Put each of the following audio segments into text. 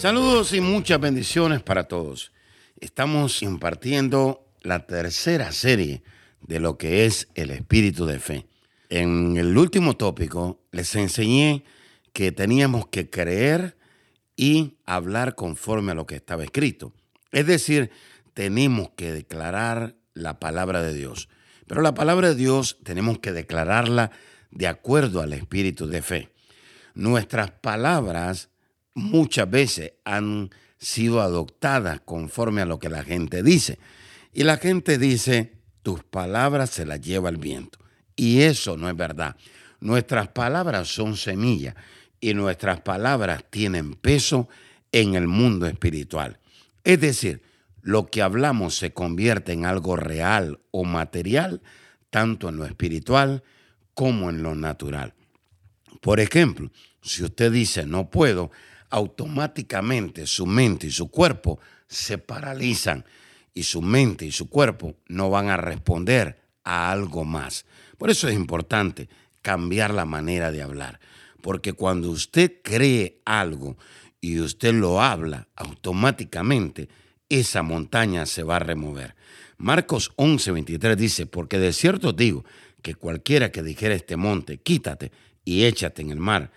Saludos y muchas bendiciones para todos. Estamos impartiendo la tercera serie de lo que es el espíritu de fe. En el último tópico les enseñé que teníamos que creer y hablar conforme a lo que estaba escrito. Es decir, tenemos que declarar la palabra de Dios. Pero la palabra de Dios tenemos que declararla de acuerdo al espíritu de fe. Nuestras palabras muchas veces han sido adoptadas conforme a lo que la gente dice. Y la gente dice, tus palabras se las lleva el viento. Y eso no es verdad. Nuestras palabras son semillas y nuestras palabras tienen peso en el mundo espiritual. Es decir, lo que hablamos se convierte en algo real o material, tanto en lo espiritual como en lo natural. Por ejemplo, si usted dice no puedo, automáticamente su mente y su cuerpo se paralizan y su mente y su cuerpo no van a responder a algo más. Por eso es importante cambiar la manera de hablar, porque cuando usted cree algo y usted lo habla, automáticamente esa montaña se va a remover. Marcos 11:23 dice, porque de cierto digo que cualquiera que dijera este monte, quítate y échate en el mar,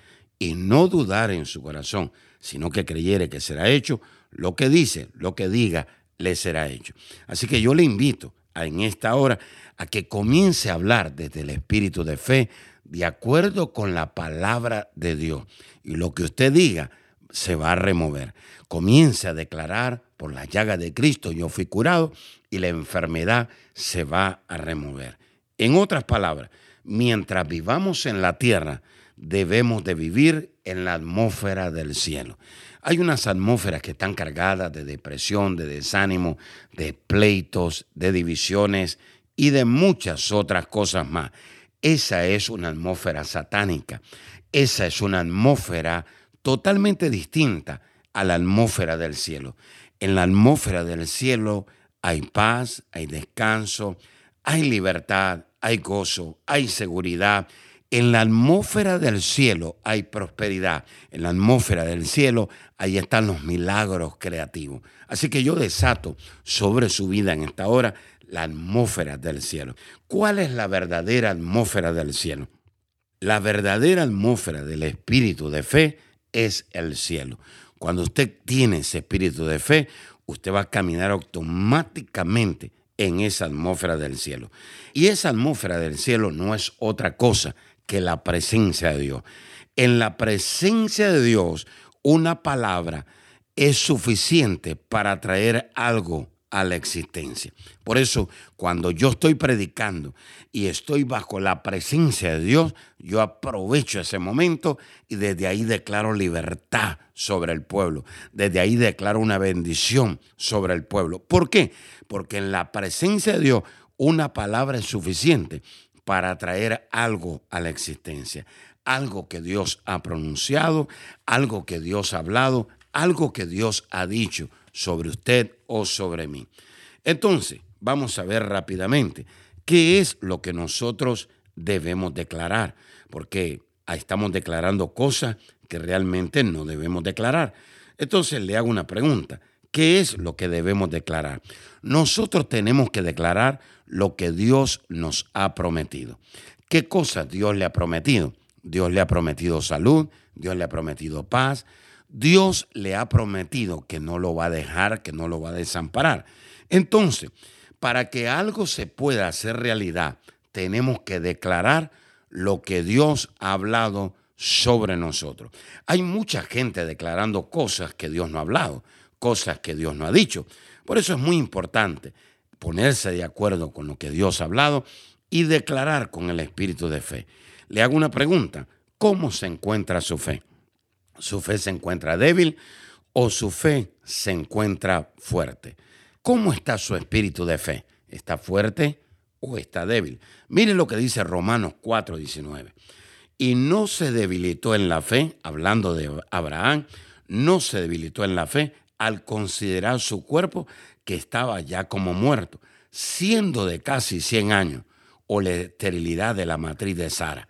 y no dudar en su corazón, sino que creyere que será hecho, lo que dice, lo que diga, le será hecho. Así que yo le invito a, en esta hora a que comience a hablar desde el espíritu de fe, de acuerdo con la palabra de Dios. Y lo que usted diga se va a remover. Comience a declarar, por la llaga de Cristo yo fui curado y la enfermedad se va a remover. En otras palabras, mientras vivamos en la tierra, debemos de vivir en la atmósfera del cielo. Hay unas atmósferas que están cargadas de depresión, de desánimo, de pleitos, de divisiones y de muchas otras cosas más. Esa es una atmósfera satánica. Esa es una atmósfera totalmente distinta a la atmósfera del cielo. En la atmósfera del cielo hay paz, hay descanso, hay libertad, hay gozo, hay seguridad en la atmósfera del cielo hay prosperidad. En la atmósfera del cielo, ahí están los milagros creativos. Así que yo desato sobre su vida en esta hora la atmósfera del cielo. ¿Cuál es la verdadera atmósfera del cielo? La verdadera atmósfera del espíritu de fe es el cielo. Cuando usted tiene ese espíritu de fe, usted va a caminar automáticamente en esa atmósfera del cielo. Y esa atmósfera del cielo no es otra cosa que la presencia de Dios. En la presencia de Dios, una palabra es suficiente para traer algo a la existencia. Por eso, cuando yo estoy predicando y estoy bajo la presencia de Dios, yo aprovecho ese momento y desde ahí declaro libertad sobre el pueblo. Desde ahí declaro una bendición sobre el pueblo. ¿Por qué? Porque en la presencia de Dios una palabra es suficiente para traer algo a la existencia, algo que Dios ha pronunciado, algo que Dios ha hablado, algo que Dios ha dicho sobre usted o sobre mí. Entonces, vamos a ver rápidamente qué es lo que nosotros debemos declarar, porque estamos declarando cosas que realmente no debemos declarar. Entonces le hago una pregunta. ¿Qué es lo que debemos declarar? Nosotros tenemos que declarar lo que Dios nos ha prometido. ¿Qué cosas Dios le ha prometido? Dios le ha prometido salud, Dios le ha prometido paz, Dios le ha prometido que no lo va a dejar, que no lo va a desamparar. Entonces, para que algo se pueda hacer realidad, tenemos que declarar lo que Dios ha hablado sobre nosotros. Hay mucha gente declarando cosas que Dios no ha hablado cosas que Dios no ha dicho. Por eso es muy importante ponerse de acuerdo con lo que Dios ha hablado y declarar con el espíritu de fe. Le hago una pregunta, ¿cómo se encuentra su fe? su fe se encuentra débil o su fe se encuentra fuerte. ¿Cómo está su espíritu de fe? ¿Está fuerte o está débil? Miren lo que dice Romanos 4:19. Y no se debilitó en la fe, hablando de Abraham, no se debilitó en la fe al considerar su cuerpo que estaba ya como muerto, siendo de casi 100 años, o la esterilidad de la matriz de Sara.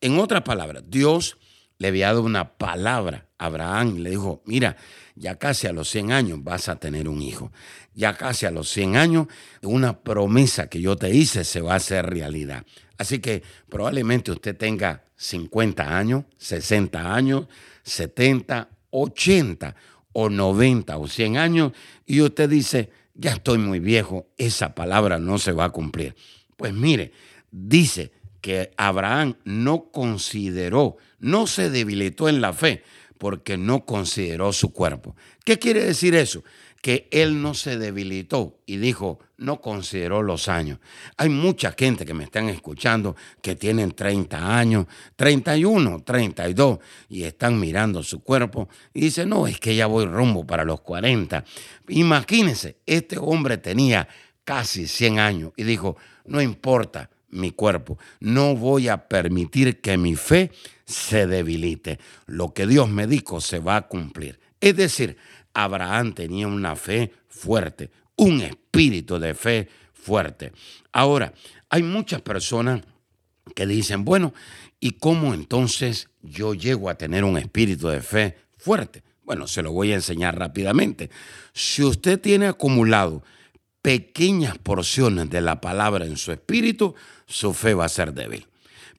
En otras palabras, Dios le había dado una palabra a Abraham y le dijo, mira, ya casi a los 100 años vas a tener un hijo. Ya casi a los 100 años, una promesa que yo te hice se va a hacer realidad. Así que probablemente usted tenga 50 años, 60 años, 70, 80 o 90 o 100 años y usted dice, ya estoy muy viejo, esa palabra no se va a cumplir. Pues mire, dice que Abraham no consideró, no se debilitó en la fe porque no consideró su cuerpo. ¿Qué quiere decir eso? Que él no se debilitó y dijo, no consideró los años. Hay mucha gente que me están escuchando que tienen 30 años, 31, 32 y están mirando su cuerpo y dicen, no, es que ya voy rumbo para los 40. Imagínense, este hombre tenía casi 100 años y dijo, no importa mi cuerpo, no voy a permitir que mi fe se debilite. Lo que Dios me dijo se va a cumplir. Es decir, Abraham tenía una fe fuerte, un espíritu de fe fuerte. Ahora, hay muchas personas que dicen, bueno, ¿y cómo entonces yo llego a tener un espíritu de fe fuerte? Bueno, se lo voy a enseñar rápidamente. Si usted tiene acumulado pequeñas porciones de la palabra en su espíritu, su fe va a ser débil.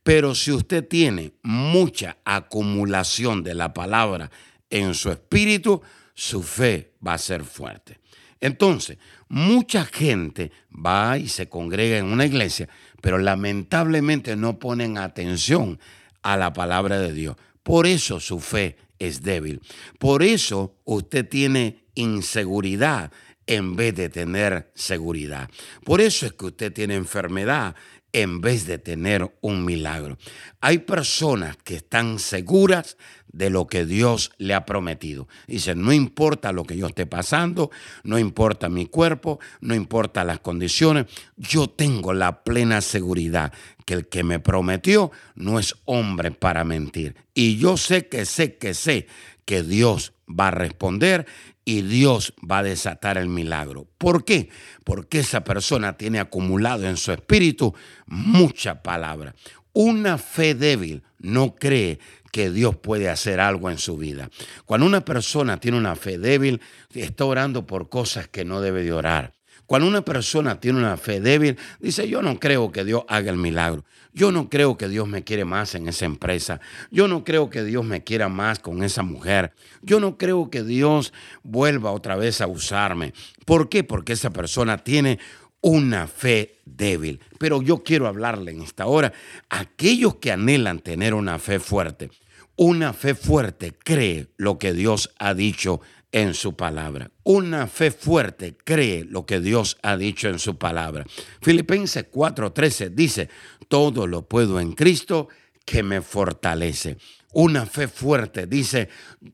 Pero si usted tiene mucha acumulación de la palabra en su espíritu, su fe va a ser fuerte. Entonces, mucha gente va y se congrega en una iglesia, pero lamentablemente no ponen atención a la palabra de Dios. Por eso su fe es débil. Por eso usted tiene inseguridad en vez de tener seguridad. Por eso es que usted tiene enfermedad en vez de tener un milagro. Hay personas que están seguras de lo que Dios le ha prometido. Dicen, no importa lo que yo esté pasando, no importa mi cuerpo, no importa las condiciones, yo tengo la plena seguridad que el que me prometió no es hombre para mentir. Y yo sé que sé que sé que Dios va a responder y Dios va a desatar el milagro. ¿Por qué? Porque esa persona tiene acumulado en su espíritu mucha palabra. Una fe débil no cree que Dios puede hacer algo en su vida. Cuando una persona tiene una fe débil, está orando por cosas que no debe de orar. Cuando una persona tiene una fe débil, dice, yo no creo que Dios haga el milagro. Yo no creo que Dios me quiere más en esa empresa. Yo no creo que Dios me quiera más con esa mujer. Yo no creo que Dios vuelva otra vez a usarme. ¿Por qué? Porque esa persona tiene una fe débil. Pero yo quiero hablarle en esta hora a aquellos que anhelan tener una fe fuerte. Una fe fuerte cree lo que Dios ha dicho en su palabra. Una fe fuerte cree lo que Dios ha dicho en su palabra. Filipenses 4:13 dice, todo lo puedo en Cristo que me fortalece. Una fe fuerte dice,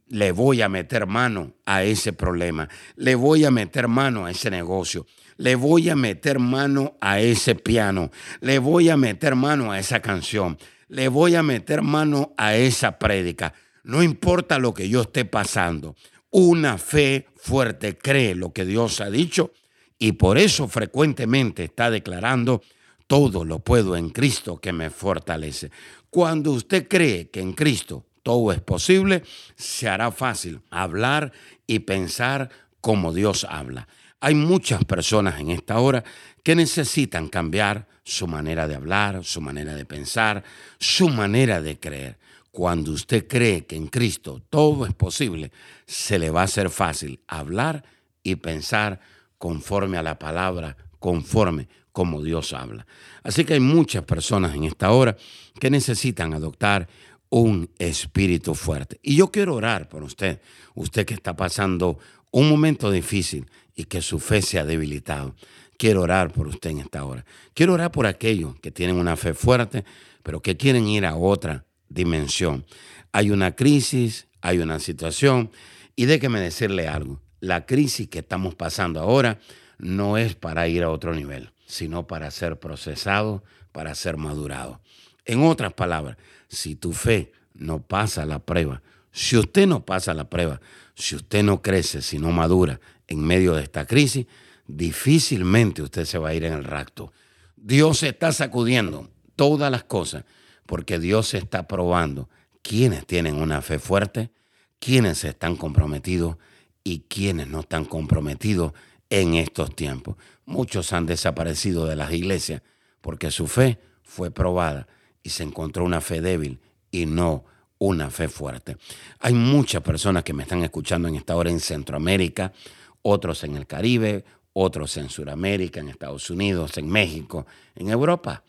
le voy a meter mano a ese problema, le voy a meter mano a ese negocio, le voy a meter mano a ese piano, le voy a meter mano a esa canción, le voy a meter mano a esa prédica. No importa lo que yo esté pasando, una fe fuerte cree lo que Dios ha dicho y por eso frecuentemente está declarando, todo lo puedo en Cristo que me fortalece. Cuando usted cree que en Cristo todo es posible, se hará fácil hablar y pensar como Dios habla. Hay muchas personas en esta hora que necesitan cambiar su manera de hablar, su manera de pensar, su manera de creer. Cuando usted cree que en Cristo todo es posible, se le va a hacer fácil hablar y pensar conforme a la palabra, conforme como Dios habla. Así que hay muchas personas en esta hora que necesitan adoptar un espíritu fuerte. Y yo quiero orar por usted, usted que está pasando un momento difícil y que su fe se ha debilitado. Quiero orar por usted en esta hora. Quiero orar por aquellos que tienen una fe fuerte, pero que quieren ir a otra dimensión. Hay una crisis, hay una situación. Y déjeme decirle algo, la crisis que estamos pasando ahora no es para ir a otro nivel, sino para ser procesado, para ser madurado. En otras palabras, si tu fe no pasa la prueba, si usted no pasa la prueba, si usted no crece, si no madura en medio de esta crisis, difícilmente usted se va a ir en el rapto. Dios está sacudiendo todas las cosas porque Dios está probando quiénes tienen una fe fuerte, quiénes están comprometidos y quiénes no están comprometidos en estos tiempos. Muchos han desaparecido de las iglesias porque su fe fue probada y se encontró una fe débil y no una fe fuerte. Hay muchas personas que me están escuchando en esta hora en Centroamérica, otros en el Caribe, otros en Sudamérica, en Estados Unidos, en México, en Europa.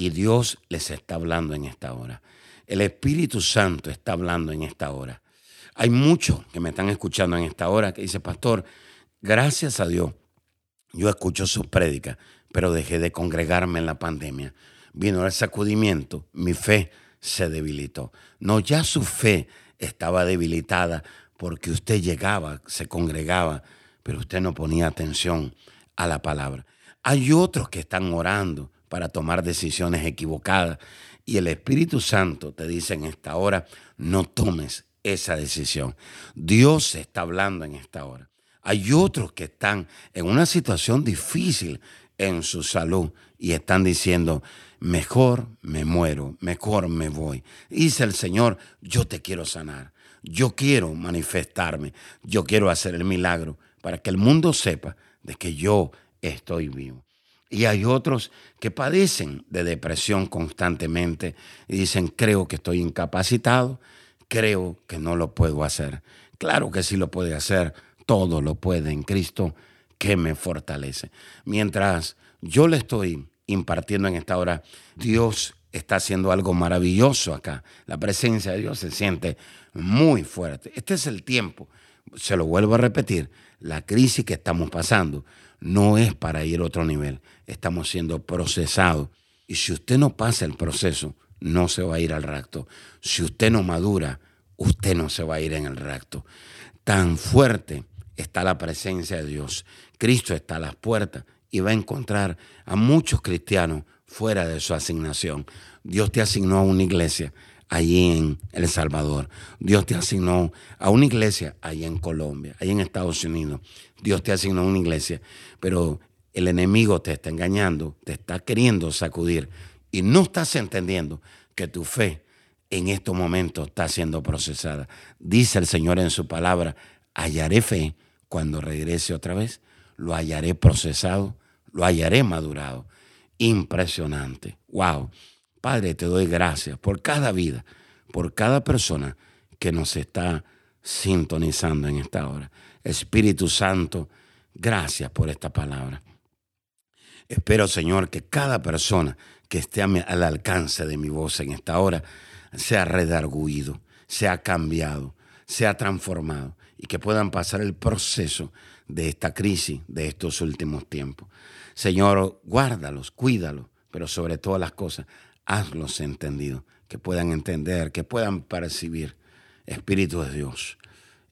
Y Dios les está hablando en esta hora. El Espíritu Santo está hablando en esta hora. Hay muchos que me están escuchando en esta hora que dice, pastor, gracias a Dios, yo escucho sus prédicas, pero dejé de congregarme en la pandemia. Vino el sacudimiento, mi fe se debilitó. No, ya su fe estaba debilitada porque usted llegaba, se congregaba, pero usted no ponía atención a la palabra. Hay otros que están orando para tomar decisiones equivocadas y el Espíritu Santo te dice en esta hora, no tomes esa decisión. Dios está hablando en esta hora. Hay otros que están en una situación difícil en su salud y están diciendo, mejor me muero, mejor me voy. Dice el Señor, yo te quiero sanar, yo quiero manifestarme, yo quiero hacer el milagro para que el mundo sepa de que yo estoy vivo. Y hay otros que padecen de depresión constantemente y dicen, creo que estoy incapacitado, creo que no lo puedo hacer. Claro que sí lo puede hacer, todo lo puede en Cristo que me fortalece. Mientras yo le estoy impartiendo en esta hora, Dios está haciendo algo maravilloso acá. La presencia de Dios se siente muy fuerte. Este es el tiempo, se lo vuelvo a repetir, la crisis que estamos pasando no es para ir a otro nivel, estamos siendo procesados. Y si usted no pasa el proceso, no se va a ir al rapto. Si usted no madura, usted no se va a ir en el rapto. Tan fuerte está la presencia de Dios. Cristo está a las puertas y va a encontrar a muchos cristianos fuera de su asignación. Dios te asignó a una iglesia allí en El Salvador. Dios te asignó a una iglesia allí en Colombia, allí en Estados Unidos. Dios te asignó a una iglesia, pero el enemigo te está engañando, te está queriendo sacudir y no estás entendiendo que tu fe en estos momentos está siendo procesada. Dice el Señor en su palabra, hallaré fe cuando regrese otra vez, lo hallaré procesado, lo hallaré madurado. Impresionante. Wow. Padre, te doy gracias por cada vida, por cada persona que nos está sintonizando en esta hora. Espíritu Santo, gracias por esta palabra. Espero, Señor, que cada persona que esté al alcance de mi voz en esta hora sea redarguido, sea cambiado, sea transformado y que puedan pasar el proceso de esta crisis de estos últimos tiempos. Señor, guárdalos, cuídalos, pero sobre todas las cosas, hazlos entendidos, que puedan entender, que puedan percibir Espíritu de Dios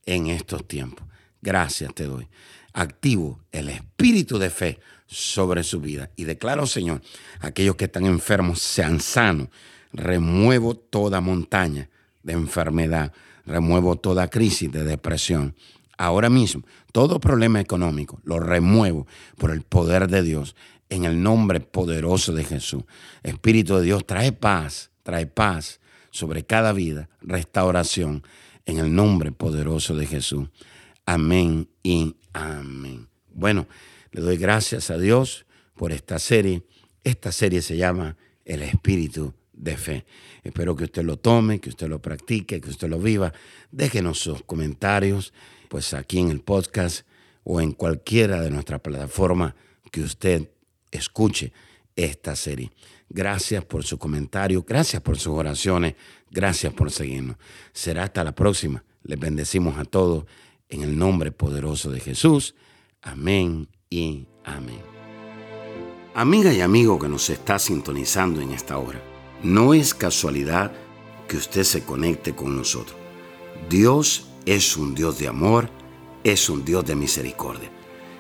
en estos tiempos. Gracias te doy. Activo el espíritu de fe sobre su vida. Y declaro, Señor, aquellos que están enfermos sean sanos. Remuevo toda montaña de enfermedad. Remuevo toda crisis de depresión. Ahora mismo, todo problema económico lo remuevo por el poder de Dios en el nombre poderoso de Jesús. Espíritu de Dios, trae paz, trae paz sobre cada vida, restauración en el nombre poderoso de Jesús. Amén y amén. Bueno, le doy gracias a Dios por esta serie. Esta serie se llama El Espíritu de Fe. Espero que usted lo tome, que usted lo practique, que usted lo viva. Déjenos sus comentarios, pues aquí en el podcast o en cualquiera de nuestras plataformas que usted escuche esta serie. Gracias por su comentario, gracias por sus oraciones, gracias por seguirnos. Será hasta la próxima. Les bendecimos a todos en el nombre poderoso de Jesús. Amén y amén. Amiga y amigo que nos está sintonizando en esta hora, no es casualidad que usted se conecte con nosotros. Dios es un Dios de amor, es un Dios de misericordia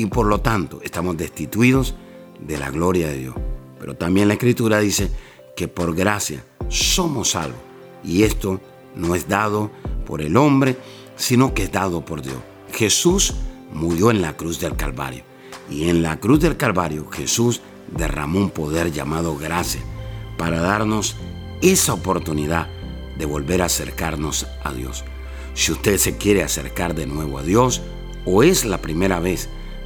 y por lo tanto estamos destituidos de la gloria de Dios. Pero también la Escritura dice que por gracia somos salvos. Y esto no es dado por el hombre, sino que es dado por Dios. Jesús murió en la cruz del Calvario. Y en la cruz del Calvario Jesús derramó un poder llamado gracia para darnos esa oportunidad de volver a acercarnos a Dios. Si usted se quiere acercar de nuevo a Dios o es la primera vez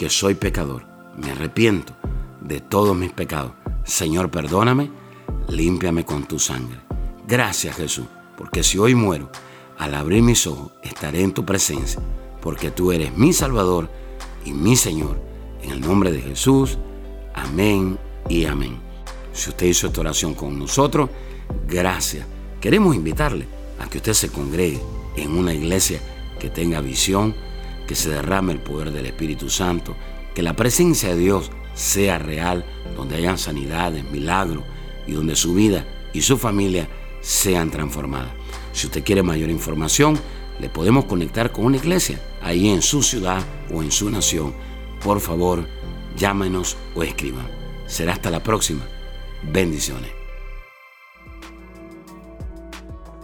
que soy pecador, me arrepiento de todos mis pecados. Señor, perdóname, límpiame con tu sangre. Gracias Jesús, porque si hoy muero, al abrir mis ojos, estaré en tu presencia, porque tú eres mi Salvador y mi Señor. En el nombre de Jesús, amén y amén. Si usted hizo esta oración con nosotros, gracias. Queremos invitarle a que usted se congregue en una iglesia que tenga visión, que se derrame el poder del Espíritu Santo, que la presencia de Dios sea real, donde hayan sanidades, milagros y donde su vida y su familia sean transformadas. Si usted quiere mayor información, le podemos conectar con una iglesia ahí en su ciudad o en su nación. Por favor, llámenos o escriban. Será hasta la próxima. Bendiciones.